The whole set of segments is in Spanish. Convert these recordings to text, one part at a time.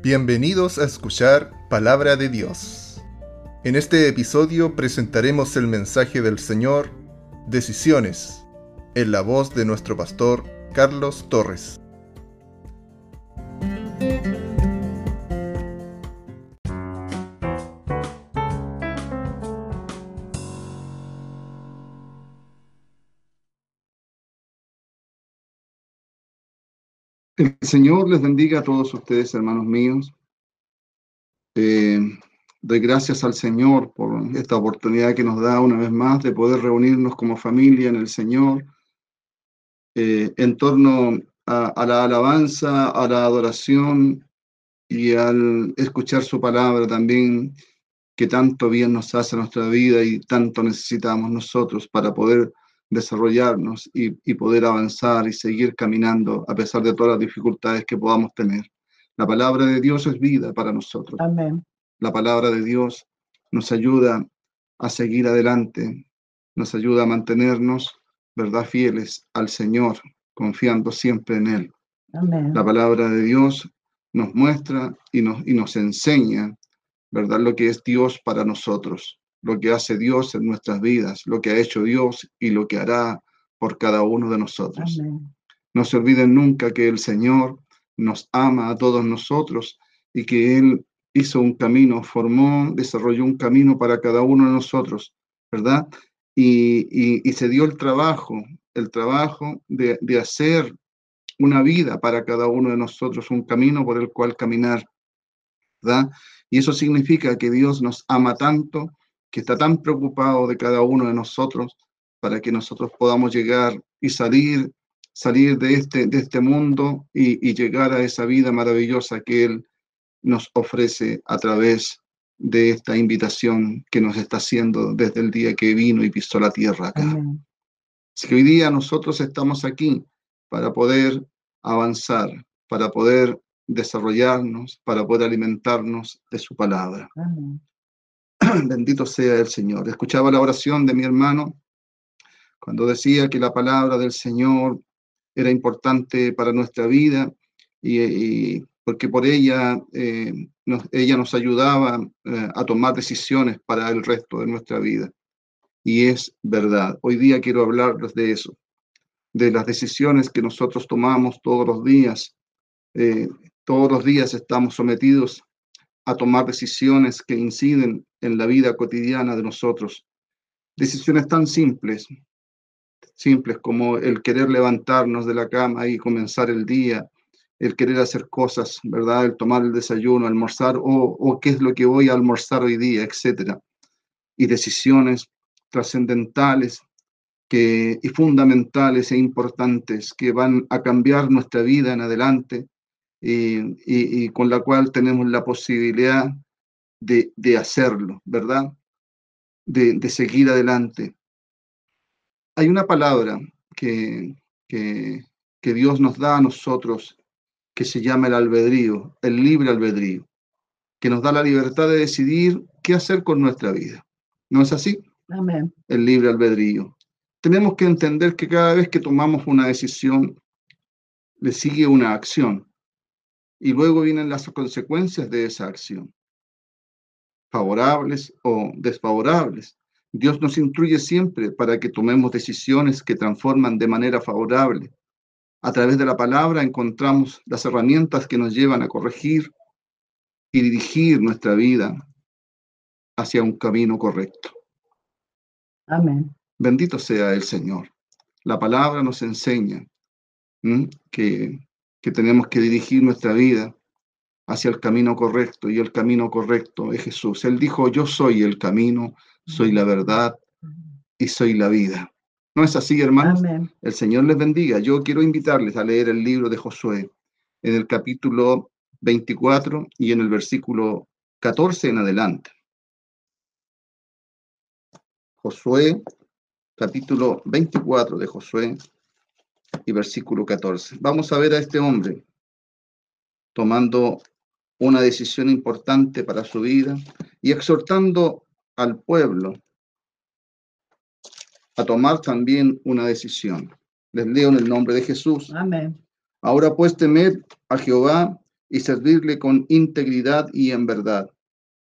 Bienvenidos a escuchar Palabra de Dios. En este episodio presentaremos el mensaje del Señor, Decisiones, en la voz de nuestro pastor Carlos Torres. El Señor les bendiga a todos ustedes, hermanos míos. Eh, doy gracias al Señor por esta oportunidad que nos da una vez más de poder reunirnos como familia en el Señor eh, en torno a, la alabanza, a la adoración y al escuchar su palabra también, que tanto bien nos hace a nuestra vida y tanto necesitamos nosotros para poder desarrollarnos y, poder avanzar y seguir caminando a pesar de todas las dificultades que podamos tener. La palabra de Dios es vida para nosotros. Amén. La palabra de Dios nos ayuda a seguir adelante, nos ayuda a mantenernos, ¿verdad?, fieles al Señor, confiando siempre en Él. Amén. La palabra de Dios nos muestra y nos, y nos enseña, ¿verdad?, lo que es Dios para nosotros lo que hace Dios en nuestras vidas, lo que ha hecho Dios y lo que hará por cada uno de nosotros. No se olviden nunca que el Señor nos ama a todos nosotros y que Él hizo un camino, formó, desarrolló un camino para cada uno de nosotros, ¿verdad? Y, se dio el trabajo, el trabajo de, de hacer una vida para cada uno de nosotros, un camino por el cual caminar, ¿verdad? Y eso significa que Dios nos ama tanto que está tan preocupado de cada uno de nosotros para que nosotros podamos llegar y salir, salir de este, de este mundo y, llegar a esa vida maravillosa que Él nos ofrece a través de esta invitación que nos está haciendo desde el día que vino y pisó la tierra acá. Así que hoy día nosotros estamos aquí para poder avanzar, para poder desarrollarnos, para poder alimentarnos de su palabra. Bendito sea el Señor. Escuchaba la oración de mi hermano cuando decía que la palabra del Señor era importante para nuestra vida y, porque por ella, eh, nos, ella nos ayudaba eh, a tomar decisiones para el resto de nuestra vida. Y es verdad. Hoy día quiero hablarles de eso, de las decisiones que nosotros tomamos todos los días. Eh, todos los días estamos sometidos a tomar decisiones que inciden en la vida cotidiana de nosotros. Decisiones tan simples, simples como el querer levantarnos de la cama y comenzar el día, el querer hacer cosas, ¿verdad? El tomar el desayuno, almorzar o, qué es lo que voy a almorzar hoy día, etcétera. Y decisiones trascendentales que, y fundamentales e importantes que van a cambiar nuestra vida en adelante y, con la cual tenemos la posibilidad de, hacerlo, ¿verdad? De, seguir adelante. Hay una palabra que, que, que Dios nos da a nosotros que se llama el albedrío, el libre albedrío, que nos da la libertad de decidir qué hacer con nuestra vida. ¿No es así? Amén. El libre albedrío. Tenemos que entender que cada vez que tomamos una decisión, le sigue una acción y luego vienen las consecuencias de esa acción, favorables o desfavorables. Dios nos instruye siempre para que tomemos decisiones que transforman de manera favorable. A través de la palabra encontramos las herramientas que nos llevan a corregir y dirigir nuestra vida hacia un camino correcto. Amén. Bendito sea el Señor. La palabra nos enseña que que tenemos que dirigir nuestra vida hacia el camino correcto y el camino correcto es Jesús. Él dijo, yo soy el camino, soy la verdad y soy la vida. ¿No es así, hermanos? El Señor les bendiga. Yo quiero invitarles a leer el libro de Josué en el capítulo 24 y en el versículo 14 en adelante. Josué, capítulo 24 de Josué, y versículo 14. Vamos a ver a este hombre tomando una decisión importante para su vida y exhortando al pueblo a tomar también una decisión. Les leo en el nombre de Jesús. Amén. Ahora pues temed a Jehová y servirle con integridad y en verdad.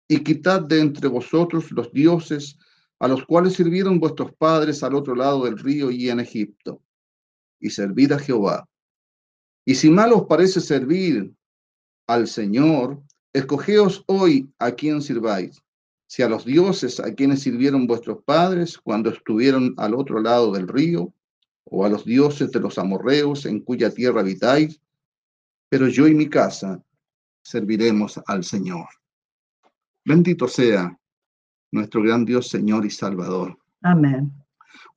Y quitad de entre vosotros los dioses a los cuales sirvieron vuestros padres al otro lado del río y en Egipto, y servid a Jehová. Y si mal os parece servir al Señor, escogeos hoy a quién sirváis, si a los dioses a quienes sirvieron vuestros padres cuando estuvieron al otro lado del río, o a los dioses de los amorreos en cuya tierra habitáis, pero yo y mi casa serviremos al Señor. Bendito sea nuestro gran Dios, Señor y Salvador. Amén.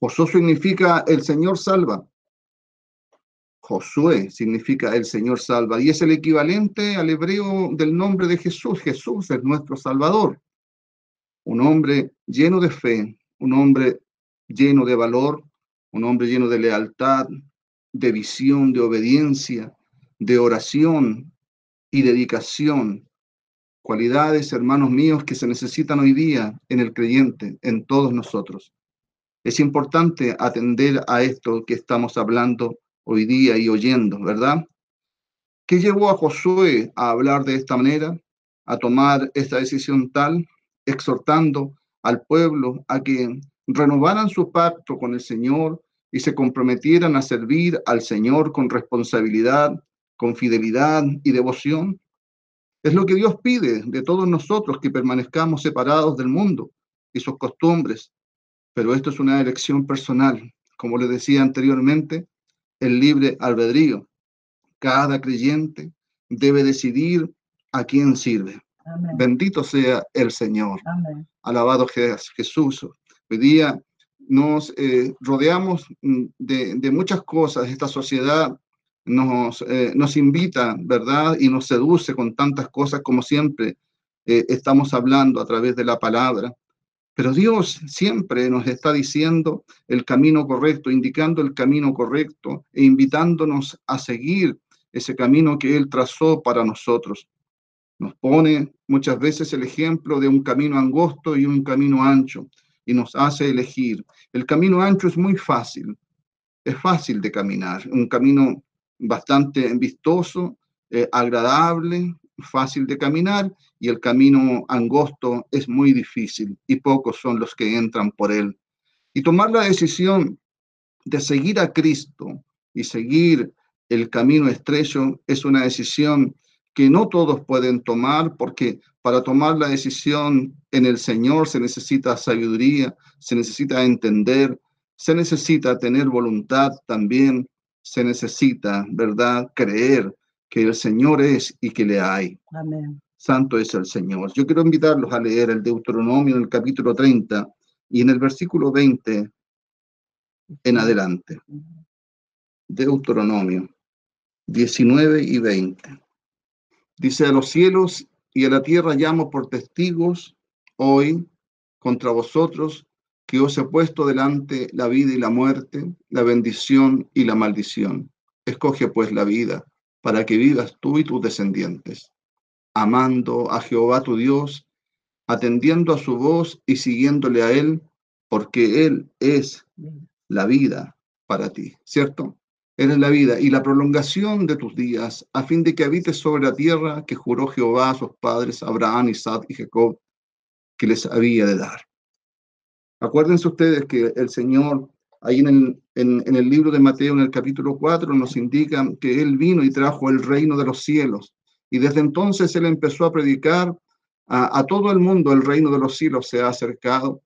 Josué significa el Señor salva. Josué significa el Señor salva y es el equivalente al hebreo del nombre de Jesús. Jesús es nuestro Salvador. Un hombre lleno de fe, un hombre lleno de valor, un hombre lleno de lealtad, de visión, de obediencia, de oración y dedicación. Cualidades, hermanos míos, que se necesitan hoy día en el creyente, en todos nosotros. Es importante atender a esto que estamos hablando hoy día y oyendo, ¿verdad? ¿Qué llevó a Josué a hablar de esta manera, a tomar esta decisión tal, exhortando al pueblo a que renovaran su pacto con el Señor y se comprometieran a servir al Señor con responsabilidad, con fidelidad y devoción. Es lo que Dios pide de todos nosotros que permanezcamos separados del mundo y sus costumbres. Pero esto es una elección personal. Como les decía anteriormente, el libre albedrío. Cada creyente debe decidir a quién sirve. Bendito sea el Señor. Alabado Jesús. Hoy día nos eh, rodeamos mm, de, muchas cosas. Esta sociedad nos, eh, nos invita, ¿verdad? Y nos seduce con tantas cosas como siempre eh, estamos hablando a través de la palabra. Pero Dios siempre nos está diciendo el camino correcto, indicando el camino correcto e invitándonos a seguir ese camino que Él trazó para nosotros. Nos pone muchas veces el ejemplo de un camino angosto y un camino ancho y nos hace elegir. El camino ancho es muy fácil, es fácil de caminar, un camino bastante vistoso, eh, agradable, fácil de caminar y el camino angosto es muy difícil y pocos son los que entran por él. Y tomar la decisión de seguir a Cristo y seguir el camino estrecho es una decisión que no todos pueden tomar porque para tomar la decisión en el Señor se necesita sabiduría, se necesita entender, se necesita tener voluntad también, se necesita, ¿verdad?, creer que el Señor es y que le hay. Amén. Santo es el Señor. Yo quiero invitarlos a leer el Deuteronomio en el capítulo 30 y en el versículo 20 en adelante. Deuteronomio 19 y 20. Dice, a los cielos y a la tierra llamo por testigos hoy contra vosotros que os he puesto delante la vida y la muerte, la bendición y la maldición. Escoge pues la vida para que vivas tú y tus descendientes, amando a Jehová tu Dios, atendiendo a su voz y siguiéndole a Él, porque Él es la vida para ti, ¿cierto? eres la vida y la prolongación de tus días, a fin de que habites sobre la tierra que juró Jehová a sus padres, Abraham, Isaac y Jacob, que les había de dar. Acuérdense ustedes que el Señor, ahí en el, en, el libro de Mateo, en el capítulo 4, nos indica que Él vino y trajo el reino de los cielos. Y desde entonces Él empezó a predicar a, a todo el mundo, el reino de los cielos se ha acercado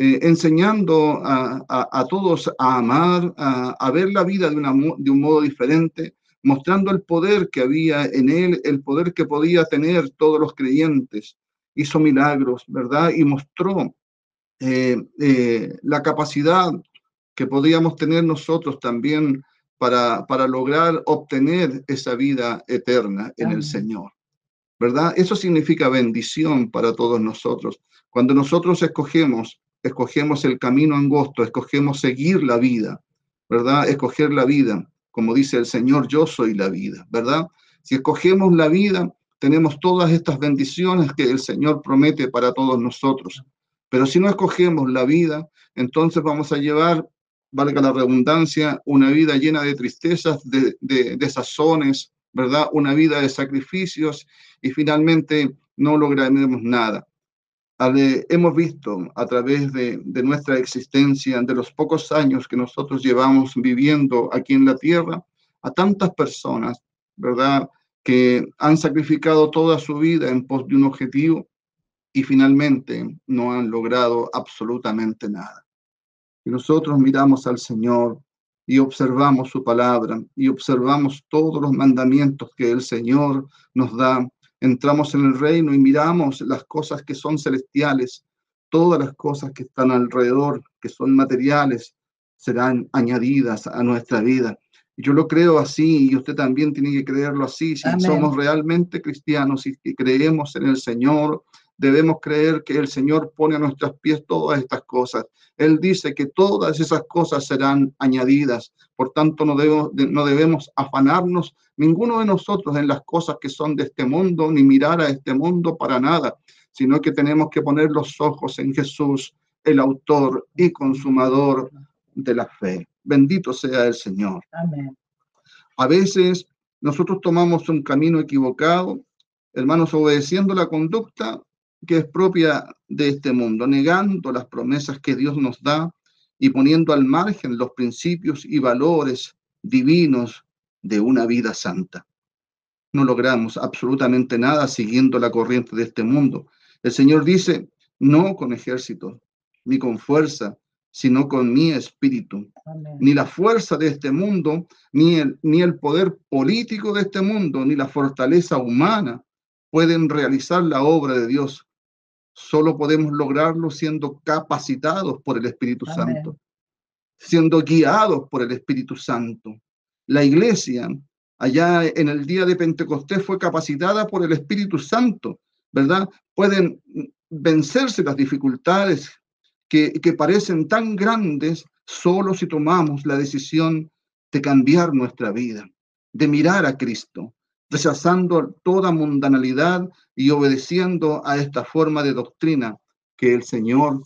eh, enseñando a, todos a amar, a, ver la vida de, de un modo diferente, mostrando el poder que había en él, el poder que podía tener todos los creyentes. Hizo milagros, ¿verdad? Y mostró eh, eh, la capacidad que podíamos tener nosotros también para, para lograr obtener esa vida eterna en el Señor. ¿Verdad? Eso significa bendición para todos nosotros. Cuando nosotros escogemos escogemos el camino angosto, escogemos seguir la vida, ¿verdad? Escoger la vida, como dice el Señor, yo soy la vida, ¿verdad? Si escogemos la vida, tenemos todas estas bendiciones que el Señor promete para todos nosotros. Pero si no escogemos la vida, entonces vamos a llevar, valga la redundancia, una vida llena de tristezas, de, de, sazones, ¿verdad? Una vida de sacrificios y finalmente no lograremos nada. Hemos visto a través de, de, nuestra existencia, de los pocos años que nosotros llevamos viviendo aquí en la tierra, a tantas personas, ¿verdad? Que han sacrificado toda su vida en pos de un objetivo y finalmente no han logrado absolutamente nada. Y nosotros miramos al Señor y observamos su palabra y observamos todos los mandamientos que el Señor nos da entramos en el reino y miramos las cosas que son celestiales, todas las cosas que están alrededor, que son materiales, serán añadidas a nuestra vida. Yo lo creo así y usted también tiene que creerlo así. Si somos realmente cristianos y creemos en el Señor, debemos creer que el Señor pone a nuestros pies todas estas cosas. Él dice que todas esas cosas serán añadidas. Por tanto, no debemos, no debemos afanarnos ninguno de nosotros en las cosas que son de este mundo, ni mirar a este mundo para nada, sino que tenemos que poner los ojos en Jesús, el autor y consumador de la fe. Bendito sea el Señor. Amén. A veces nosotros tomamos un camino equivocado, hermanos, obedeciendo la conducta que es propia de este mundo, negando las promesas que Dios nos da y poniendo al margen los principios y valores divinos de una vida santa. No logramos absolutamente nada siguiendo la corriente de este mundo. El Señor dice, no con ejército, ni con fuerza, sino con mi espíritu. Ni la fuerza de este mundo, ni el, ni el poder político de este mundo, ni la fortaleza humana pueden realizar la obra de Dios solo podemos lograrlo siendo capacitados por el Espíritu Santo, siendo guiados por el Espíritu Santo. La iglesia allá en el día de Pentecostés fue capacitada por el Espíritu Santo, ¿verdad? Pueden vencerse las dificultades que, que parecen tan grandes solo si tomamos la decisión de cambiar nuestra vida, de mirar a Cristo, rechazando toda mundanalidad y obedeciendo a esta forma de doctrina que el Señor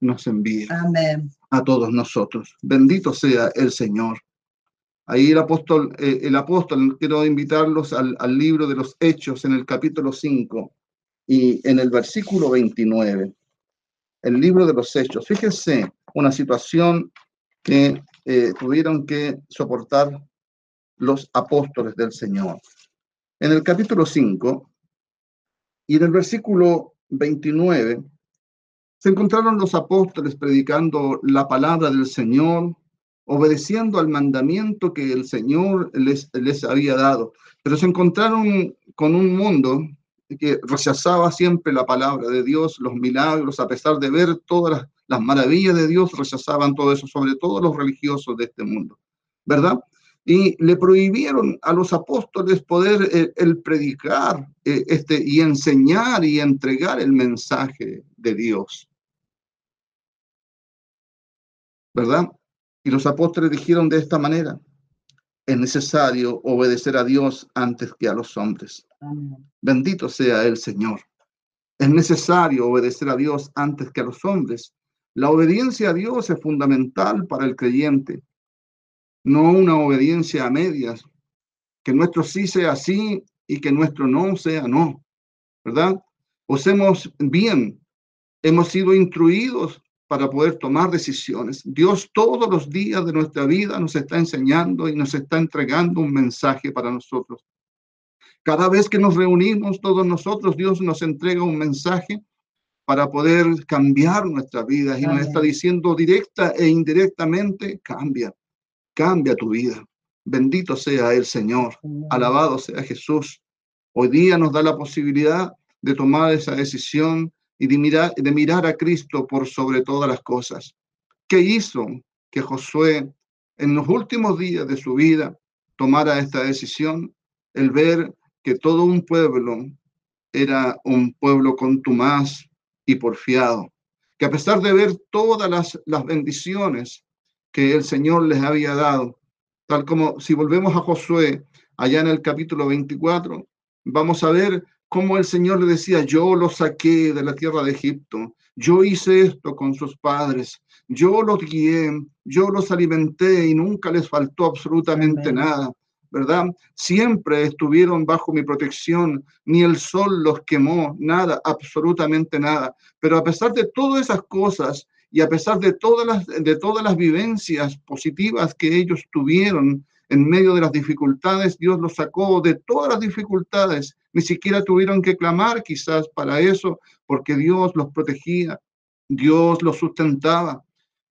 nos envía Amén. a todos nosotros. Bendito sea el Señor. Ahí el apóstol, eh, el apóstol, quiero invitarlos al, al libro de los Hechos en el capítulo 5 y en el versículo 29. El libro de los Hechos. Fíjense una situación que eh, tuvieron que soportar los apóstoles del Señor en el capítulo 5 y en el versículo 29 se encontraron los apóstoles predicando la palabra del Señor, obedeciendo al mandamiento que el Señor les, les había dado. Pero se encontraron con un mundo que rechazaba siempre la palabra de Dios, los milagros, a pesar de ver todas las, las maravillas de Dios, rechazaban todo eso, sobre todo los religiosos de este mundo, ¿verdad? Y le prohibieron a los apóstoles poder eh, el, predicar eh, este, y enseñar y entregar el mensaje de Dios. ¿Verdad? Y los apóstoles dijeron de esta manera, es necesario obedecer a Dios antes que a los hombres. Bendito sea el Señor. Es necesario obedecer a Dios antes que a los hombres. La obediencia a Dios es fundamental para el creyente no una obediencia a medias, que nuestro sí sea sí y que nuestro no sea no, ¿verdad? Usemos bien, hemos sido instruidos para poder tomar decisiones. Dios todos los días de nuestra vida nos está enseñando y nos está entregando un mensaje para nosotros. Cada vez que nos reunimos todos nosotros, Dios nos entrega un mensaje para poder cambiar nuestra vida y nos está diciendo directa e indirectamente, cambia cambia tu vida. Bendito sea el Señor, alabado sea Jesús. Hoy día nos da la posibilidad de tomar esa decisión y de mirar, de mirar a Cristo por sobre todas las cosas. ¿Qué hizo que Josué en los últimos días de su vida tomara esta decisión? El ver que todo un pueblo era un pueblo contumaz y porfiado, que a pesar de ver todas las, las bendiciones que el Señor les había dado. Tal como si volvemos a Josué, allá en el capítulo 24, vamos a ver cómo el Señor le decía, yo los saqué de la tierra de Egipto, yo hice esto con sus padres, yo los guié, yo los alimenté y nunca les faltó absolutamente nada. ¿verdad? Siempre estuvieron bajo mi protección, ni el sol los quemó, nada, absolutamente nada. Pero a pesar de todas esas cosas y a pesar de todas las, de todas las vivencias positivas que ellos tuvieron en medio de las dificultades, Dios los sacó de todas las dificultades. Ni siquiera tuvieron que clamar quizás para eso, porque Dios los protegía, Dios los sustentaba.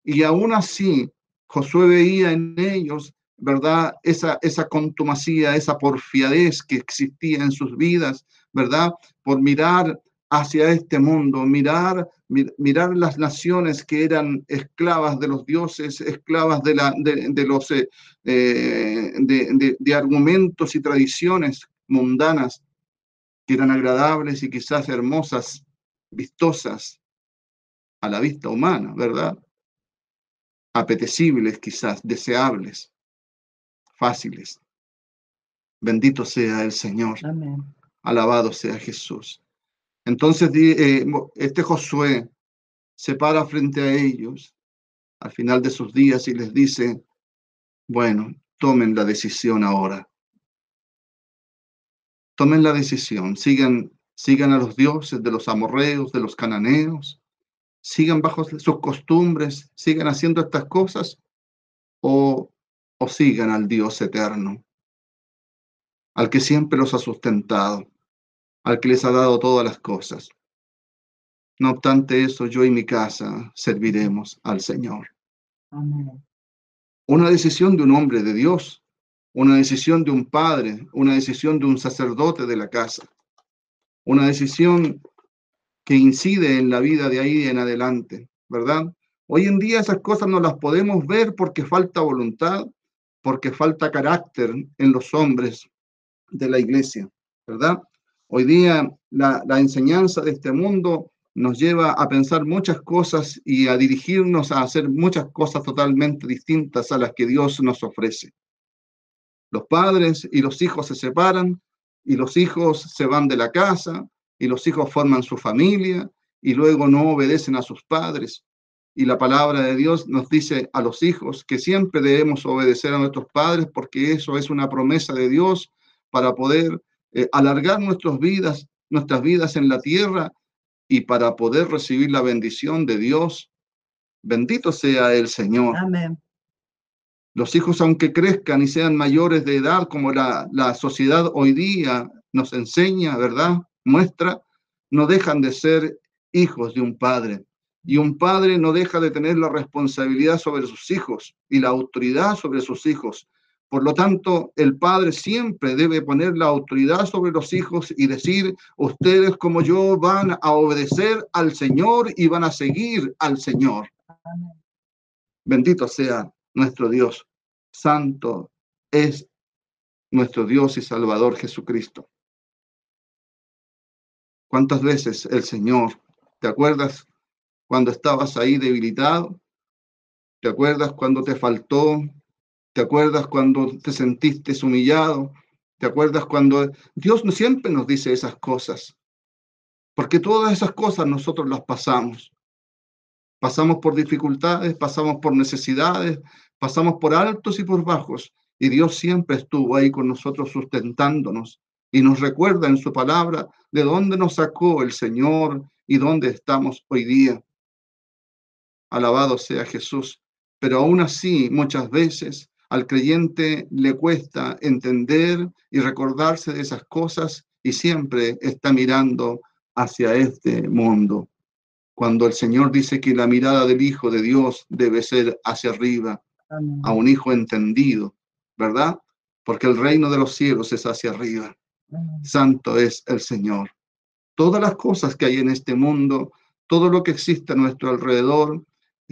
Y aún así, Josué veía en ellos ¿verdad? Esa, esa contumacía, esa porfiadez que existía en sus vidas, ¿verdad? Por mirar hacia este mundo, mirar, mirar las naciones que eran esclavas de los dioses, esclavas de, la, de, los eh, eh, de, de argumentos y tradiciones mundanas que eran agradables y quizás hermosas, vistosas a la vista humana, ¿verdad? Apetecibles quizás, deseables fáciles. Bendito sea el Señor. Alabado sea Jesús. Entonces eh, este Josué se para frente a ellos al final de sus días y les dice, bueno, tomen la decisión ahora. Tomen la decisión, sigan, sigan a los dioses de los amorreos, de los cananeos, sigan bajo sus costumbres, sigan haciendo estas cosas o o sigan al Dios eterno, al que siempre los ha sustentado, al que les ha dado todas las cosas. No obstante eso, yo y mi casa serviremos al Señor. Una decisión de un hombre de Dios, una decisión de un padre, una decisión de un sacerdote de la casa, una decisión que incide en la vida de ahí en adelante, ¿verdad? Hoy en día esas cosas no las podemos ver porque falta voluntad, porque falta carácter en los hombres de la iglesia, ¿verdad? Hoy día la, enseñanza de este mundo nos lleva a pensar muchas cosas y a dirigirnos a hacer muchas cosas totalmente distintas a las que Dios nos ofrece. Los padres y los hijos se separan y los hijos se van de la casa y los hijos forman su familia y luego no obedecen a sus padres y la palabra de Dios nos dice a los hijos que siempre debemos obedecer a nuestros padres porque eso es una promesa de Dios para poder eh, alargar nuestras vidas, nuestras vidas en la tierra y para poder recibir la bendición de Dios. Bendito sea el Señor. Amén. Los hijos, aunque crezcan y sean mayores de edad, como la, la sociedad hoy día nos enseña, ¿verdad? Muestra, no dejan de ser hijos de un padre. Y un padre no deja de tener la responsabilidad sobre sus hijos y la autoridad sobre sus hijos. Por lo tanto, el padre siempre debe poner la autoridad sobre los hijos y decir, ustedes como yo van a obedecer al Señor y van a seguir al Señor. Bendito sea nuestro Dios. Santo es nuestro Dios y Salvador Jesucristo. ¿Cuántas veces el Señor, te acuerdas cuando estabas ahí debilitado? ¿Te acuerdas cuando te faltó? ¿Te acuerdas cuando te sentiste humillado? ¿Te acuerdas cuando Dios siempre nos dice esas cosas? Porque todas esas cosas nosotros las pasamos. Pasamos por dificultades, pasamos por necesidades, pasamos por altos y por bajos. Y Dios siempre estuvo ahí con nosotros sustentándonos y nos recuerda en su palabra de dónde nos sacó el Señor y dónde estamos hoy día. Alabado sea Jesús. Pero aún así, muchas veces al creyente le cuesta entender y recordarse de esas cosas y siempre está mirando hacia este mundo. Cuando el Señor dice que la mirada del Hijo de Dios debe ser hacia arriba, a un Hijo entendido, ¿verdad? Porque el reino de los cielos es hacia arriba. Santo es el Señor. Todas las cosas que hay en este mundo, todo lo que existe a nuestro alrededor,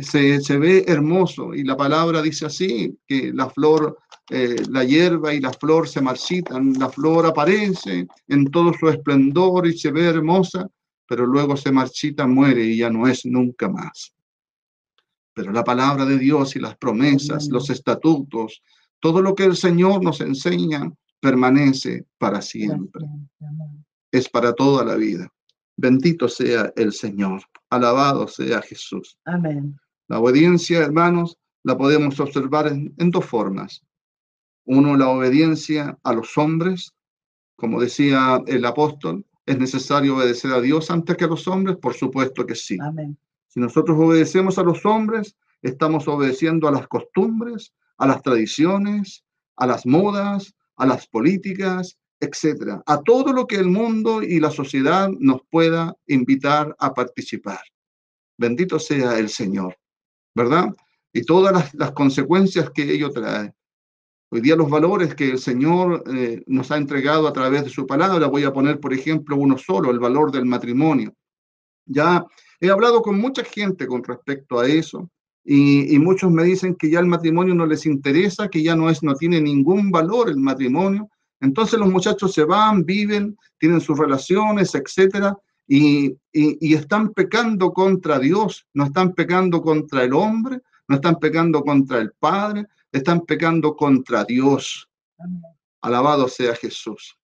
se, ve hermoso y la palabra dice así, que la flor, eh, la hierba y la flor se marchitan, la flor aparece en todo su esplendor y se ve hermosa, pero luego se marchita, muere y ya no es nunca más. Pero la palabra de Dios y las promesas, los estatutos, todo lo que el Señor nos enseña permanece para siempre. Es para toda la vida. Bendito sea el Señor. Alabado sea Jesús. Amén. La obediencia, hermanos, la podemos observar en, dos formas. Uno, la obediencia a los hombres, como decía el apóstol, ¿es necesario obedecer a Dios antes que a los hombres? Por supuesto que sí. Amén. Si nosotros obedecemos a los hombres, estamos obedeciendo a las costumbres, a las tradiciones, a las modas, a las políticas, etcétera, a todo lo que el mundo y la sociedad nos pueda invitar a participar. Bendito sea el Señor, ¿verdad? Y todas las, consecuencias que ello trae. Hoy día los valores que el Señor eh, nos ha entregado a través de su palabra, voy a poner, por ejemplo, uno solo, el valor del matrimonio. Ya he hablado con mucha gente con respecto a eso y, y, muchos me dicen que ya el matrimonio no les interesa, que ya no es, no tiene ningún valor el matrimonio, entonces los muchachos se van, viven, tienen sus relaciones, etcétera, y, están pecando contra Dios, no están pecando contra el hombre, no están pecando contra el Padre, están pecando contra Dios. Alabado sea Jesús.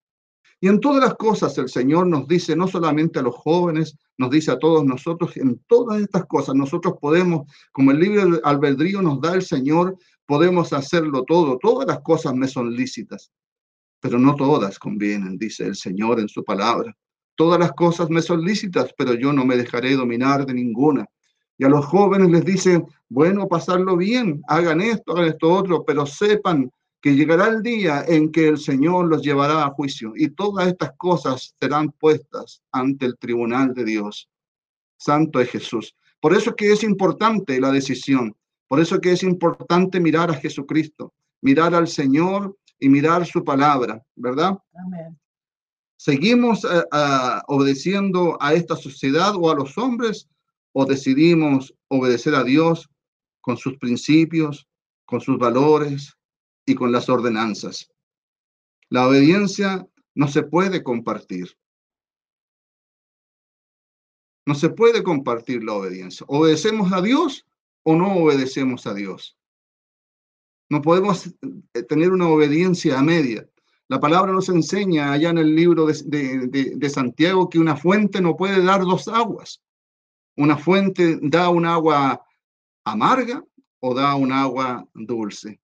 Y en todas las cosas el Señor nos dice, no solamente a los jóvenes, nos dice a todos nosotros, en todas estas cosas nosotros podemos, como el libre albedrío nos da el Señor, podemos hacerlo todo. Todas las cosas me son lícitas pero no todas convienen, dice el Señor en su palabra. Todas las cosas me son lícitas, pero yo no me dejaré dominar de ninguna. Y a los jóvenes les dice, bueno, pasarlo bien, hagan esto, hagan esto otro, pero sepan que llegará el día en que el Señor los llevará a juicio y todas estas cosas serán puestas ante el tribunal de Dios. Santo es Jesús. Por eso que es importante la decisión, por eso que es importante mirar a Jesucristo, mirar al Señor y mirar su palabra, ¿verdad? ¿Seguimos eh, obedeciendo a esta sociedad o a los hombres o decidimos obedecer a Dios con sus principios, con sus valores y con las ordenanzas? La obediencia no se puede compartir. No se puede compartir la obediencia. ¿Obedecemos a Dios o no obedecemos a Dios? No podemos eh, tener una obediencia a media. La palabra nos enseña allá en el libro de, Santiago que una fuente no puede dar dos aguas. Una fuente da un agua amarga o da un agua dulce.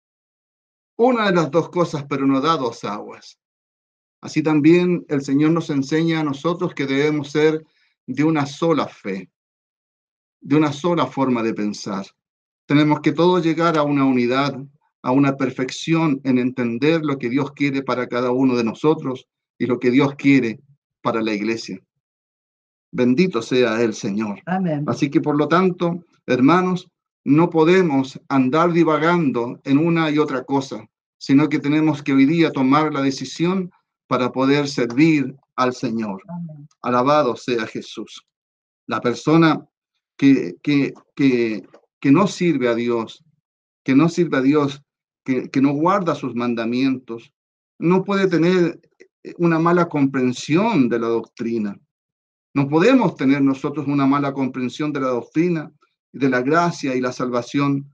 Una de las dos cosas, pero no da dos aguas. Así también el Señor nos enseña a nosotros que debemos ser de una sola fe, de una sola forma de pensar. Tenemos que todos llegar a una unidad a una perfección en entender lo que Dios quiere para cada uno de nosotros y lo que Dios quiere para la iglesia. Bendito sea el Señor. Amén. Así que por lo tanto, hermanos, no podemos andar divagando en una y otra cosa, sino que tenemos que hoy día tomar la decisión para poder servir al Señor. Alabado sea Jesús. La persona que, que, que, que no sirve a Dios, que no sirve a Dios, que, no guarda sus mandamientos, no puede tener eh, una mala comprensión de la doctrina. No podemos tener nosotros una mala comprensión de la doctrina, de la gracia y la salvación,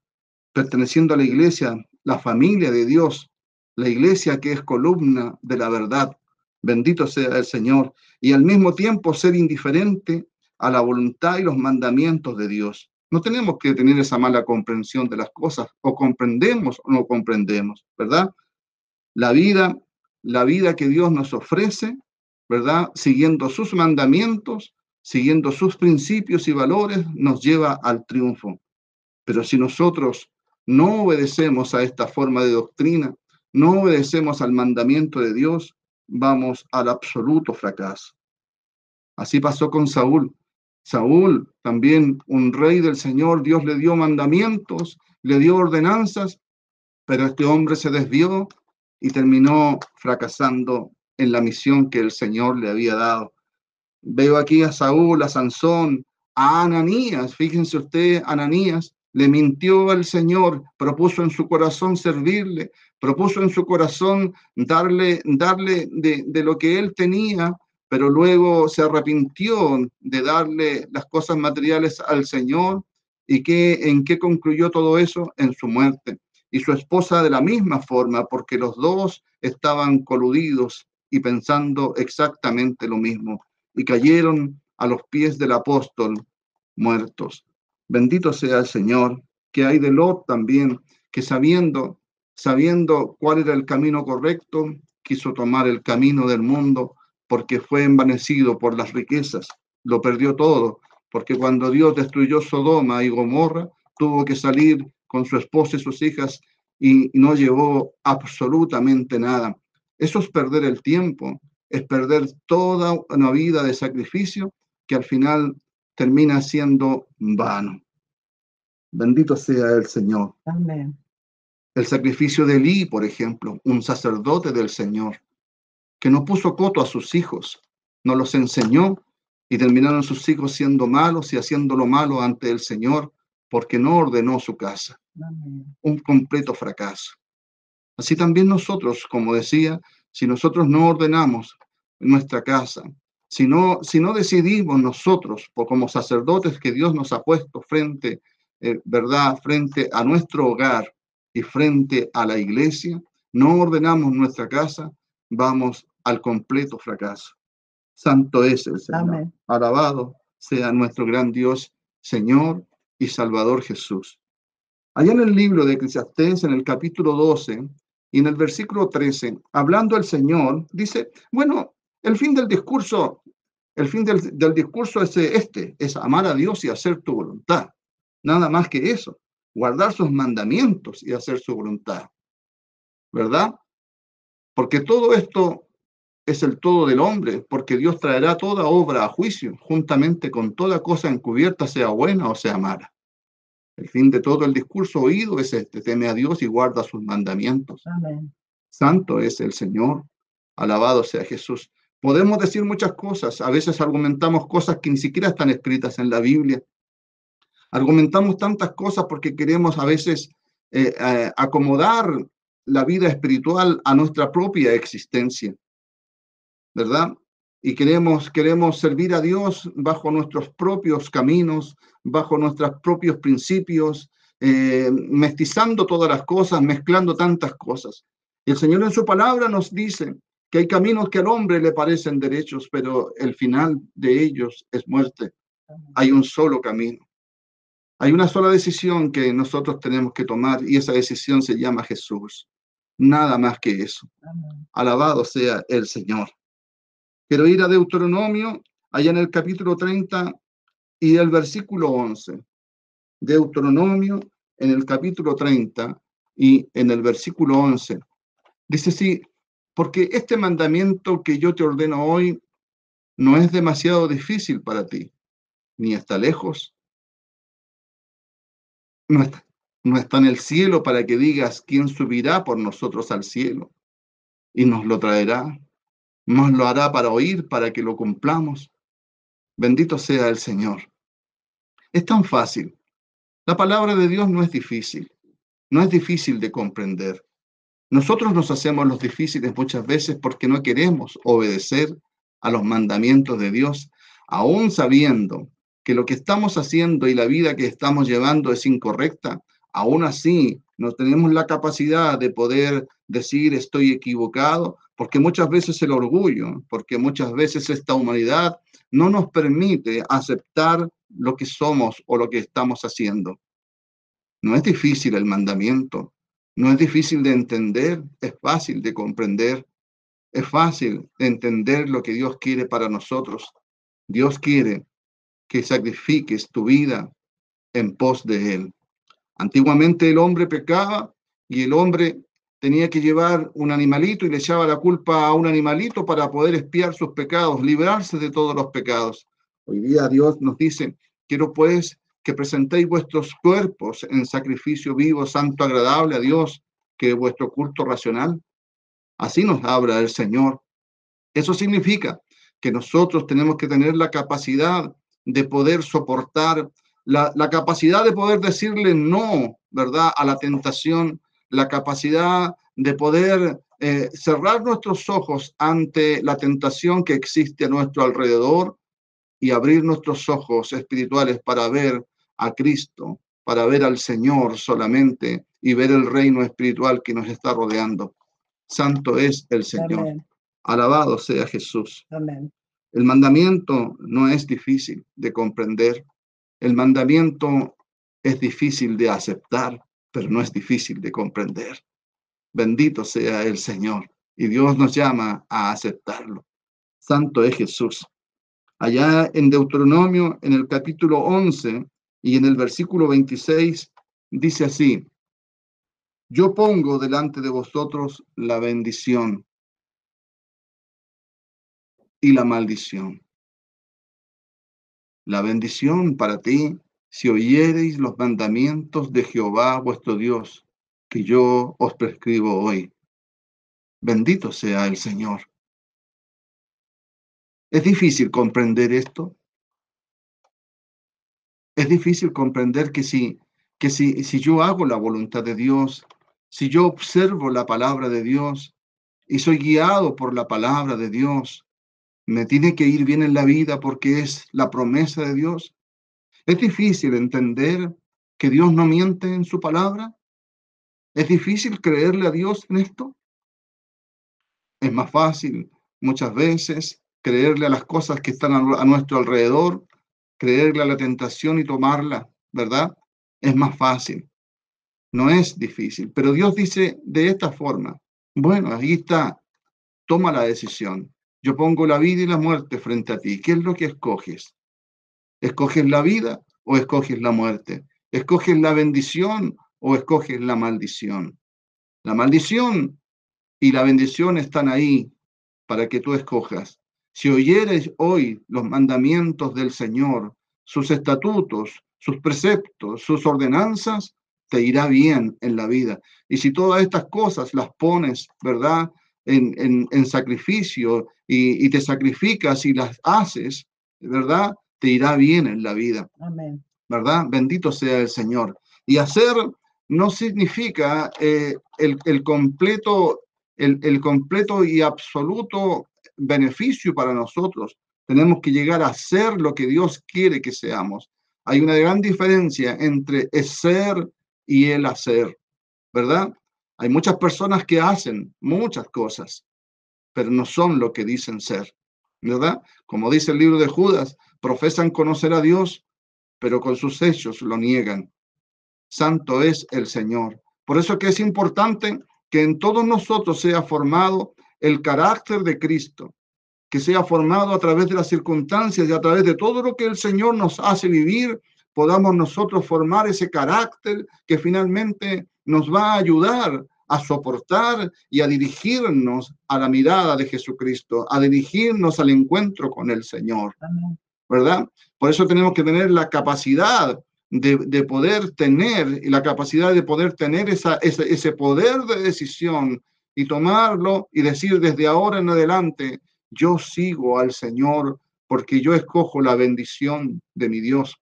perteneciendo a la iglesia, la familia de Dios, la iglesia que es columna de la verdad. Bendito sea el Señor. Y al mismo tiempo ser indiferente a la voluntad y los mandamientos de Dios. No tenemos que tener esa mala comprensión de las cosas, o comprendemos o no comprendemos, ¿verdad? La vida, la vida que Dios nos ofrece, ¿verdad? Siguiendo sus mandamientos, siguiendo sus principios y valores, nos lleva al triunfo. Pero si nosotros no obedecemos a esta forma de doctrina, no obedecemos al mandamiento de Dios, vamos al absoluto fracaso. Así pasó con Saúl. Saúl, también un rey del Señor, Dios le dio mandamientos, le dio ordenanzas, pero este hombre se desvió y terminó fracasando en la misión que el Señor le había dado. Veo aquí a Saúl, a Sansón, a Ananías, fíjense usted, Ananías le mintió al Señor, propuso en su corazón servirle, propuso en su corazón darle, darle de, de lo que él tenía pero luego se arrepintió de darle las cosas materiales al Señor. ¿Y qué, en qué concluyó todo eso? En su muerte. Y su esposa de la misma forma, porque los dos estaban coludidos y pensando exactamente lo mismo. Y cayeron a los pies del apóstol muertos. Bendito sea el Señor, que hay de Lot también, que sabiendo sabiendo cuál era el camino correcto, quiso tomar el camino del mundo porque fue envanecido por las riquezas, lo perdió todo, porque cuando Dios destruyó Sodoma y Gomorra, tuvo que salir con su esposa y sus hijas y no llevó absolutamente nada. Eso es perder el tiempo, es perder toda una vida de sacrificio que al final termina siendo vano. Bendito sea el Señor. Amén. El sacrificio de Elí, por ejemplo, un sacerdote del Señor, que no puso coto a sus hijos, no los enseñó y terminaron sus hijos siendo malos y haciendo lo malo ante el Señor porque no ordenó su casa. Un completo fracaso. Así también nosotros, como decía, si nosotros no ordenamos nuestra casa, si no, si no decidimos nosotros, como sacerdotes que Dios nos ha puesto frente, eh, ¿verdad?, frente a nuestro hogar, y frente a la iglesia, no ordenamos nuestra casa, vamos al completo fracaso. Santo es el Señor. Alabado sea nuestro gran Dios, Señor y Salvador Jesús. Allá en el libro de Eclesiastés, en el capítulo 12 y en el versículo 13, hablando el Señor, dice, bueno, el fin del discurso, el fin del, del discurso es este, es amar a Dios y hacer tu voluntad. Nada más que eso guardar sus mandamientos y hacer su voluntad. ¿Verdad? Porque todo esto es el todo del hombre, porque Dios traerá toda obra a juicio, juntamente con toda cosa encubierta, sea buena o sea mala. El fin de todo el discurso oído es este, teme a Dios y guarda sus mandamientos. Santo es el Señor, alabado sea Jesús. Podemos decir muchas cosas, a veces argumentamos cosas que ni siquiera están escritas en la Biblia, Argumentamos tantas cosas porque queremos a veces eh, eh, acomodar la vida espiritual a nuestra propia existencia, ¿verdad? Y queremos, queremos servir a Dios bajo nuestros propios caminos, bajo nuestros propios principios, eh, mestizando todas las cosas, mezclando tantas cosas. El Señor en su palabra nos dice que hay caminos que al hombre le parecen derechos, pero el final de ellos es muerte. Hay un solo camino. Hay una sola decisión que nosotros tenemos que tomar y esa decisión se llama Jesús. Nada más que eso. Alabado sea el Señor. Quiero ir a Deuteronomio, allá en el capítulo 30 y el versículo 11. Deuteronomio en el capítulo 30 y en el versículo 11. Dice así, porque este mandamiento que yo te ordeno hoy no es demasiado difícil para ti, ni está lejos, no está, en el cielo para que digas quién subirá por nosotros al cielo y nos lo traerá, nos lo hará para oír, para que lo cumplamos. Bendito sea el Señor. Es tan fácil. La palabra de Dios no es difícil, no es difícil de comprender. Nosotros nos hacemos los difíciles muchas veces porque no queremos obedecer a los mandamientos de Dios, aún sabiendo que lo que estamos haciendo y la vida que estamos llevando es incorrecta, aún así no tenemos la capacidad de poder decir estoy equivocado, porque muchas veces el orgullo, porque muchas veces esta humanidad no nos permite aceptar lo que somos o lo que estamos haciendo. No es difícil el mandamiento, no es difícil de entender, es fácil de comprender, es fácil de entender lo que Dios quiere para nosotros. Dios quiere que sacrifiques tu vida en pos de Él. Antiguamente el hombre pecaba y el hombre tenía que llevar un animalito y le echaba la culpa a un animalito para poder espiar sus pecados, librarse de todos los pecados. Hoy día Dios nos dice, quiero pues que presentéis vuestros cuerpos en sacrificio vivo, santo, agradable a Dios, que es vuestro culto racional. Así nos habla el Señor. Eso significa que nosotros tenemos que tener la capacidad de poder soportar, la, capacidad de poder decirle no, ¿verdad?, a la tentación, la capacidad de poder eh, cerrar nuestros ojos ante la tentación que existe a nuestro alrededor y abrir nuestros ojos espirituales para ver a Cristo, para ver al Señor solamente y ver el reino espiritual que nos está rodeando. Santo es el Señor. Alabado sea Jesús. Amén. El mandamiento no es difícil de comprender. El mandamiento es difícil de aceptar, pero no es difícil de comprender. Bendito sea el Señor. Y Dios nos llama a aceptarlo. Santo es Jesús. Allá en Deuteronomio, en el capítulo 11 y en el versículo 26, dice así, yo pongo delante de vosotros la bendición y la maldición. La bendición para ti si oyereis los mandamientos de Jehová vuestro Dios, que yo os prescribo hoy. Bendito sea el Señor. ¿Es difícil comprender esto? Es difícil comprender que si, que si, si yo hago la voluntad de Dios, si yo observo la palabra de Dios y soy guiado por la palabra de Dios, me tiene que ir bien en la vida porque es la promesa de Dios. Es difícil entender que Dios no miente en su palabra. Es difícil creerle a Dios en esto. Es más fácil muchas veces creerle a las cosas que están a nuestro alrededor, creerle a la tentación y tomarla, ¿verdad? Es más fácil. No es difícil, pero Dios dice de esta forma, bueno, ahí está, toma la decisión. Yo pongo la vida y la muerte frente a ti. ¿Qué es lo que escoges? ¿Escoges la vida o escoges la muerte? ¿Escoges la bendición o escoges la maldición? La maldición y la bendición están ahí para que tú escojas. Si oyeres hoy los mandamientos del Señor, sus estatutos, sus preceptos, sus ordenanzas, te irá bien en la vida. Y si todas estas cosas las pones, ¿verdad? En, en, sacrificio y, y, te sacrificas y las haces, ¿verdad? Te irá bien en la vida. Amén. ¿Verdad? Bendito sea el Señor. Y hacer no significa eh, el, completo, el, el completo y absoluto beneficio para nosotros. Tenemos que llegar a ser lo que Dios quiere que seamos. Hay una gran diferencia entre ser y el hacer, ¿verdad? Hay muchas personas que hacen muchas cosas, pero no son lo que dicen ser, ¿verdad? Como dice el libro de Judas, profesan conocer a Dios, pero con sus hechos lo niegan. Santo es el Señor. Por eso que es importante que en todos nosotros sea formado el carácter de Cristo, que sea formado a través de las circunstancias y a través de todo lo que el Señor nos hace vivir, podamos nosotros formar ese carácter que finalmente nos va a ayudar a soportar y a dirigirnos a la mirada de Jesucristo, a dirigirnos al encuentro con el Señor. ¿Verdad? Por eso tenemos que tener la capacidad de, poder tener, y la capacidad de poder tener esa, ese, ese poder de decisión y tomarlo y decir desde ahora en adelante, yo sigo al Señor porque yo escojo la bendición de mi Dios.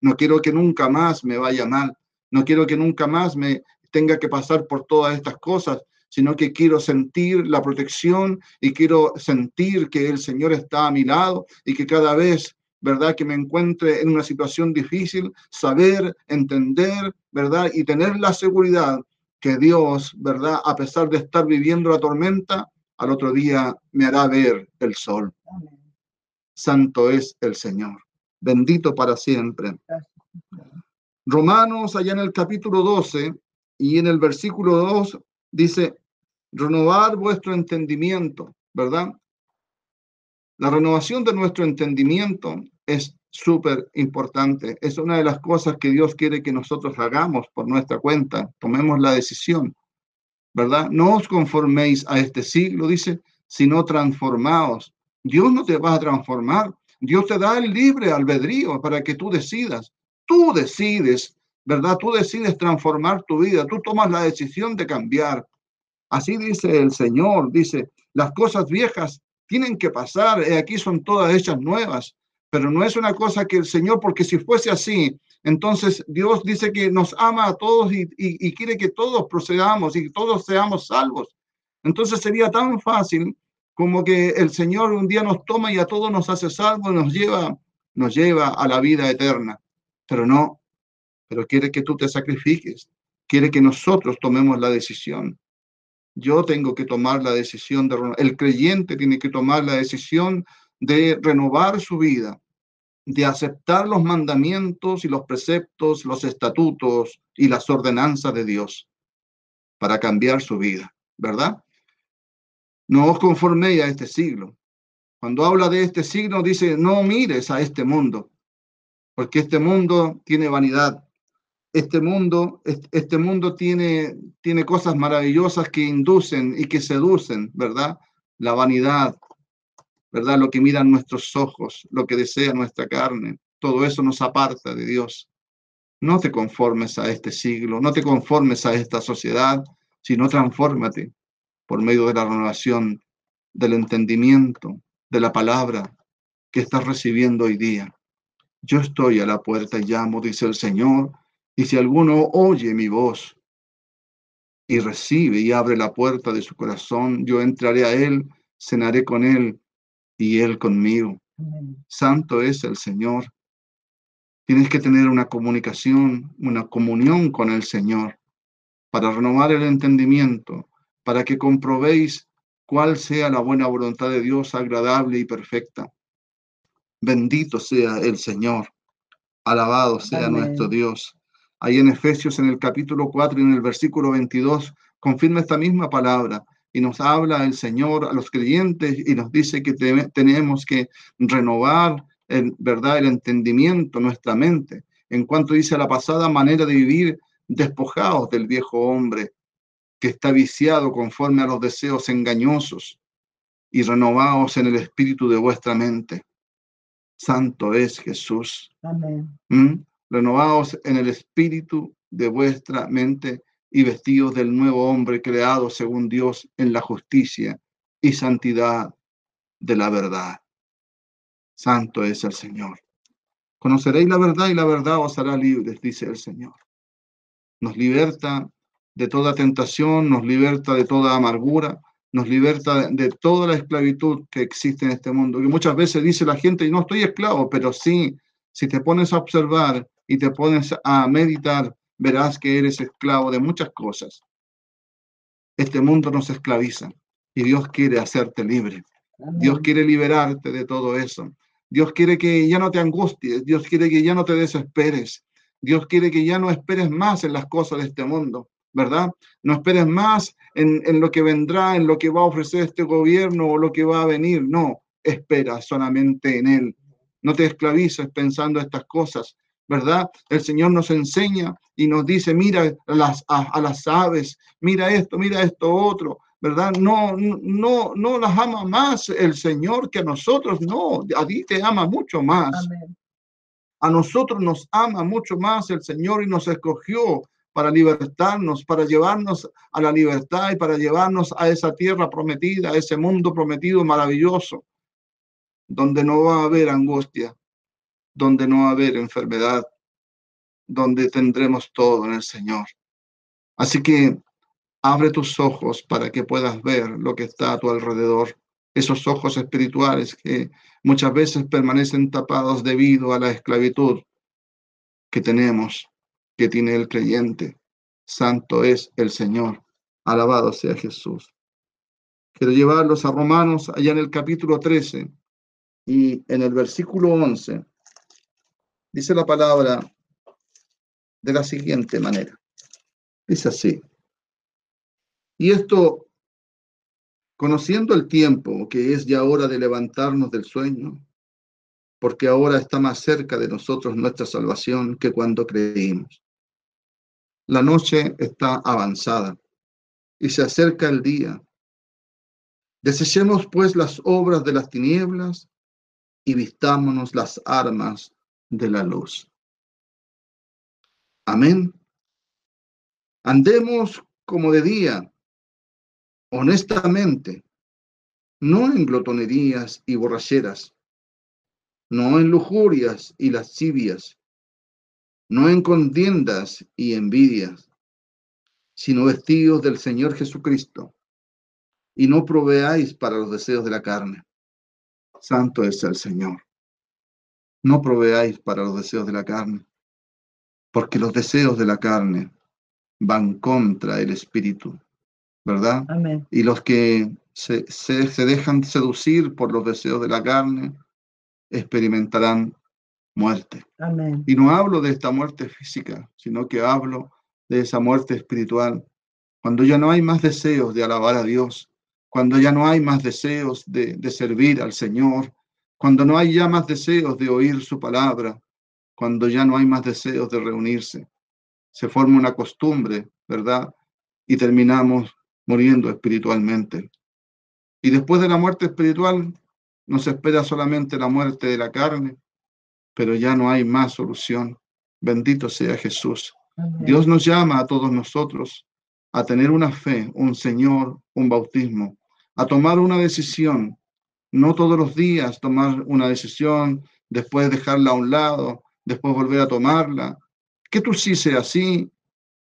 No quiero que nunca más me vaya mal. No quiero que nunca más me tenga que pasar por todas estas cosas, sino que quiero sentir la protección y quiero sentir que el Señor está a mi lado y que cada vez, ¿verdad? Que me encuentre en una situación difícil, saber, entender, ¿verdad? Y tener la seguridad que Dios, ¿verdad? A pesar de estar viviendo la tormenta, al otro día me hará ver el sol. Santo es el Señor. Bendito para siempre. Romanos, allá en el capítulo 12 y en el versículo 2, dice, renovar vuestro entendimiento, ¿verdad? La renovación de nuestro entendimiento es súper importante. Es una de las cosas que Dios quiere que nosotros hagamos por nuestra cuenta. Tomemos la decisión, ¿verdad? No os conforméis a este siglo, dice, sino transformaos. Dios no te va a transformar. Dios te da el libre albedrío para que tú decidas. Tú decides, ¿verdad? Tú decides transformar tu vida. Tú tomas la decisión de cambiar. Así dice el Señor, dice, las cosas viejas tienen que pasar, y aquí son todas hechas nuevas, pero no es una cosa que el Señor, porque si fuese así, entonces Dios dice que nos ama a todos y, quiere que todos procedamos y todos seamos salvos. Entonces sería tan fácil como que el Señor un día nos toma y a todos nos hace salvos y nos lleva, nos lleva a la vida eterna. Pero no, pero quiere que tú te sacrifiques, quiere que nosotros tomemos la decisión. Yo tengo que tomar la decisión de el creyente tiene que tomar la decisión de renovar su vida, de aceptar los mandamientos y los preceptos, los estatutos y las ordenanzas de Dios, para cambiar su vida, ¿verdad? No os conforméis a este siglo. Cuando habla de este siglo, dice, no mires a este mundo, porque este mundo tiene vanidad. Este mundo, este mundo tiene, tiene cosas maravillosas que inducen y que seducen, ¿verdad? La vanidad, ¿verdad? Lo que miran nuestros ojos, lo que desea nuestra carne, todo eso nos aparta de Dios. No te conformes a este siglo, no te conformes a esta sociedad, sino transfórmate por medio de la renovación del entendimiento, de la palabra que estás recibiendo hoy día. Yo estoy a la puerta y llamo, dice el Señor, y si alguno oye mi voz y recibe y abre la puerta de su corazón, yo entraré a él, cenaré con él y él conmigo. Santo es el Señor. Tienes que tener una comunicación, una comunión con el Señor para renovar el entendimiento, para que comprobéis cuál sea la buena voluntad de Dios, agradable y perfecta. Bendito sea el Señor, alabado sea nuestro Dios. Ahí en Efesios, en el capítulo 4 y en el versículo 22, confirma esta misma palabra y nos habla el Señor a los creyentes y nos dice que tenemos que renovar en verdad el entendimiento, nuestra mente, en cuanto dice la pasada manera de vivir despojados del viejo hombre que está viciado conforme a los deseos engañosos y renovados en el espíritu de vuestra mente. Santo es Jesús. Amén. ¿Mm? Renovados en el espíritu de vuestra mente y vestidos del nuevo hombre creado según Dios en la justicia y santidad de la verdad. Santo es el Señor. Conoceréis la verdad y la verdad os hará libres, dice el Señor. Nos liberta de toda tentación, nos liberta de toda amargura, nos liberta de toda la esclavitud que existe en este mundo. Que muchas veces dice la gente, y no estoy esclavo, pero sí, si te pones a observar y te pones a meditar, verás que eres esclavo de muchas cosas. Este mundo nos esclaviza y Dios quiere hacerte libre. Dios quiere liberarte de todo eso. Dios quiere que ya no te angusties. Dios quiere que ya no te desesperes. Dios quiere que ya no esperes más en las cosas de este mundo. ¿verdad? No esperes más en, lo que vendrá, en lo que va a ofrecer este gobierno o lo que va a venir. No, espera solamente en Él. No te esclavices pensando estas cosas, ¿verdad? El Señor nos enseña y nos dice, mira a las, a, las aves, mira esto, mira esto otro, ¿verdad? No, no, no las ama más el Señor que a nosotros, no, a ti te ama mucho más. A nosotros nos ama mucho más el Señor y nos escogió para libertarnos, para llevarnos a la libertad y para llevarnos a esa tierra prometida, a ese mundo prometido maravilloso, donde no va a haber angustia, donde no va haber enfermedad, donde tendremos todo en el Señor. Así que abre tus ojos para que puedas ver lo que está a tu alrededor, esos ojos espirituales que muchas veces permanecen tapados debido a la esclavitud que tenemos que tiene el creyente. Santo es el Señor. Alabado sea Jesús. Quiero llevarlos a Romanos allá en el capítulo 13 y en el versículo 11. Dice la palabra de la siguiente manera. Dice así. Y esto, conociendo el tiempo que es ya hora de levantarnos del sueño, porque ahora está más cerca de nosotros nuestra salvación que cuando creímos. La noche está avanzada y se acerca el día. Desechemos pues las obras de las tinieblas y vistámonos las armas de la luz. Amén. Andemos como de día, honestamente, no en glotonerías y borracheras, no en lujurias y lascivias, no en contiendas y envidias, sino vestidos del Señor Jesucristo, y no proveáis para los deseos de la carne. Santo es el Señor. No proveáis para los deseos de la carne, porque los deseos de la carne van contra el Espíritu, ¿verdad? Amén. Y los que se, se, se dejan seducir por los deseos de la carne experimentarán muerte. Y no hablo de esta muerte física, sino que hablo de esa muerte espiritual, cuando ya no hay más deseos de alabar a Dios, cuando ya no hay más deseos de, de servir al Señor, cuando no hay ya más deseos de oír su palabra, cuando ya no hay más deseos de reunirse. Se forma una costumbre, ¿verdad? Y terminamos muriendo espiritualmente. Y después de la muerte espiritual nos espera solamente la muerte de la carne, pero ya no hay más solución. Bendito sea Jesús. Dios nos llama a todos nosotros a tener una fe, un Señor, un bautismo, a tomar una decisión, no todos los días tomar una decisión, después dejarla a un lado, después volver a tomarla. Que tú sí sea sí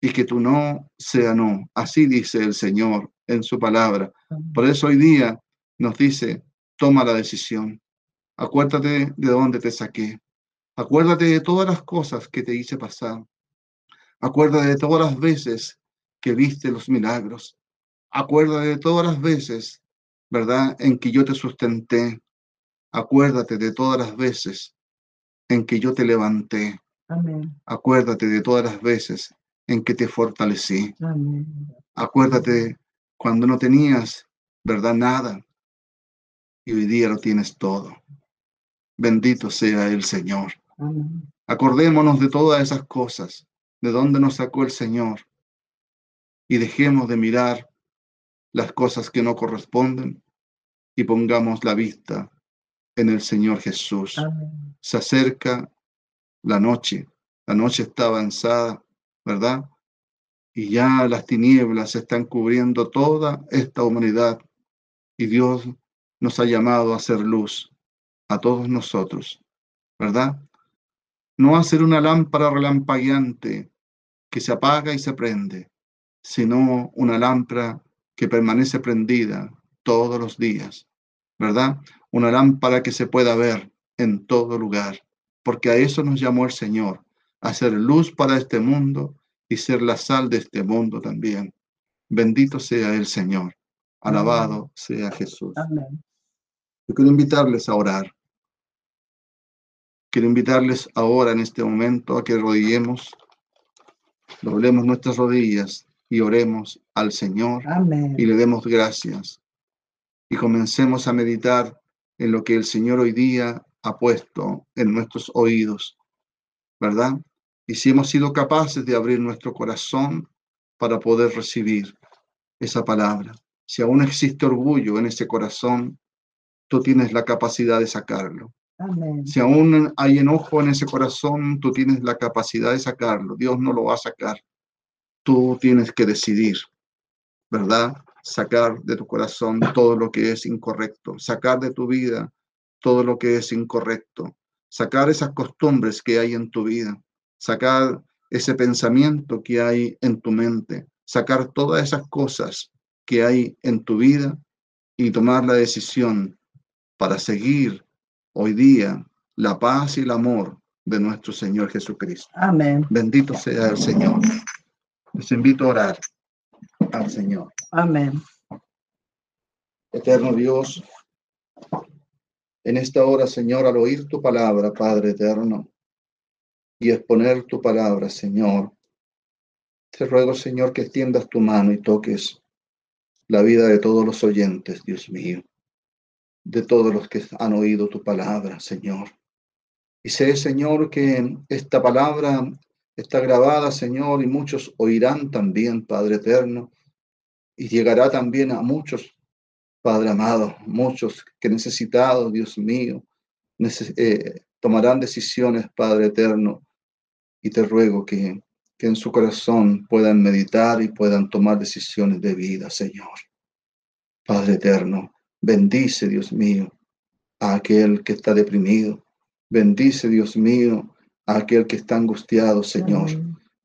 y que tú no sea no. Así dice el Señor en su palabra. Por eso hoy día nos dice, toma la decisión. Acuérdate de dónde te saqué. Acuérdate de todas las cosas que te hice pasar. Acuérdate de todas las veces que viste los milagros. Acuérdate de todas las veces, ¿verdad?, en que yo te sustenté. Acuérdate de todas las veces en que yo te levanté. Acuérdate de todas las veces en que te fortalecí. Acuérdate cuando no tenías, ¿verdad? Nada. Y hoy día lo tienes todo. Bendito sea el Señor. Acordémonos de todas esas cosas, de dónde nos sacó el Señor, y dejemos de mirar las cosas que no corresponden y pongamos la vista en el Señor Jesús. Se acerca la noche, la noche está avanzada, ¿verdad? Y ya las tinieblas están cubriendo toda esta humanidad y Dios nos ha llamado a hacer luz a todos nosotros, ¿verdad? No hacer una lámpara relampagueante que se apaga y se prende, sino una lámpara que permanece prendida todos los días, ¿verdad? Una lámpara que se pueda ver en todo lugar, porque a eso nos llamó el Señor, a hacer luz para este mundo y ser la sal de este mundo también. Bendito sea el Señor, alabado sea Jesús. Yo quiero invitarles a orar. Quiero invitarles ahora en este momento a que rodillemos, doblemos nuestras rodillas y oremos al Señor y le demos gracias. Y comencemos a meditar en lo que el Señor hoy día ha puesto en nuestros oídos, ¿verdad? Y si hemos sido capaces de abrir nuestro corazón para poder recibir esa palabra. Si aún existe orgullo en ese corazón, tú tienes la capacidad de sacarlo. Si aún hay enojo en ese corazón, tú tienes la capacidad de sacarlo. Dios no lo va a sacar tú tienes que decidir, ¿verdad? Sacar de tu corazón todo lo que es incorrecto, sacar de tu vida todo lo que es incorrecto, sacar esas costumbres que hay en tu vida, sacar ese pensamiento que hay en tu mente, sacar todas esas cosas que hay en tu vida y tomar la decisión para seguir hoy día la paz y el amor de nuestro Señor Jesucristo. Amén. Bendito sea el Señor. Les invito a orar al Señor. Amén. Eterno Dios, en esta hora, Señor, al oír tu palabra, Padre eterno, y exponer tu palabra, Señor, te ruego, Señor, que extiendas tu mano y toques la vida de todos los oyentes, Dios mío, de todos los que han oído tu palabra, Señor. Y sé, Señor, que esta palabra está grabada, Señor, y muchos oirán también, Padre eterno, y llegará también a muchos, Padre amado, muchos que necesitados, Dios mío, eh, tomarán decisiones, Padre eterno, y te ruego que, que en su corazón puedan meditar y puedan tomar decisiones de vida, Señor. Padre eterno, bendice, Dios mío, a aquel que está deprimido. Bendice, Dios mío, a aquel que está angustiado, Señor.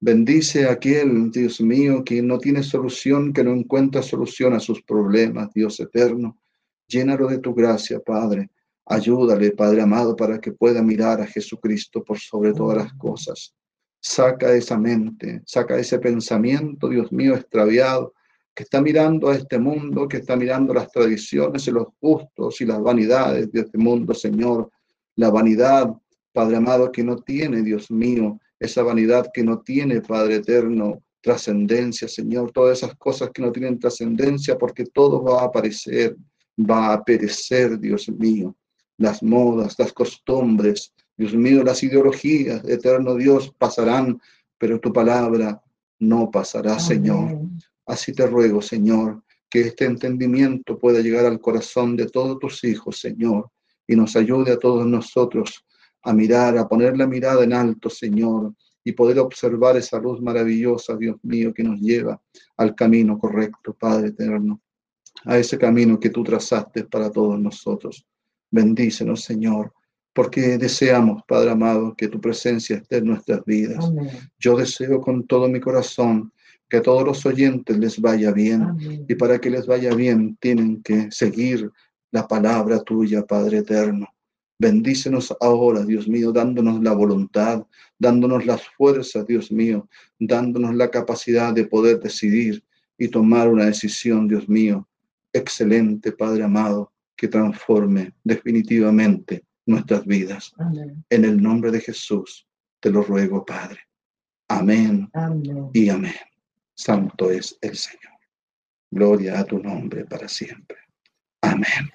Bendice a aquel, Dios mío, que no tiene solución, que no encuentra solución a sus problemas, Dios eterno. Llénalo de tu gracia, Padre. Ayúdale, Padre amado, para que pueda mirar a Jesucristo por sobre todas las cosas. Saca esa mente, saca ese pensamiento, Dios mío, extraviado, que está mirando a este mundo, que está mirando las tradiciones y los gustos y las vanidades de este mundo, Señor. La vanidad, Padre amado, que no tiene, Dios mío, esa vanidad que no tiene, Padre eterno, trascendencia, Señor, todas esas cosas que no tienen trascendencia, porque todo va a aparecer, va a perecer, Dios mío. Las modas, las costumbres, Dios mío, las ideologías, eterno Dios, pasarán, pero tu palabra no pasará, Señor. Así te ruego, Señor, que este entendimiento pueda llegar al corazón de todos tus hijos, Señor, y nos ayude a todos nosotros a mirar, a poner la mirada en alto, Señor, y poder observar esa luz maravillosa, Dios mío, que nos lleva al camino correcto, Padre eterno, a ese camino que tú trazaste para todos nosotros. Bendícenos, Señor, porque deseamos, Padre amado, que tu presencia esté en nuestras vidas. Yo deseo con todo mi corazón que a todos los oyentes les vaya bien. Y para que les vaya bien, tienen que seguir la palabra tuya, Padre eterno. Bendícenos ahora, Dios mío, dándonos la voluntad, dándonos las fuerzas, Dios mío, dándonos la capacidad de poder decidir y tomar una decisión, Dios mío, excelente, Padre amado, que transforme definitivamente nuestras vidas. En el nombre de Jesús te lo ruego, Padre. Amén, amén y amén. Santo es el Señor. Gloria a tu nombre para siempre. Amén.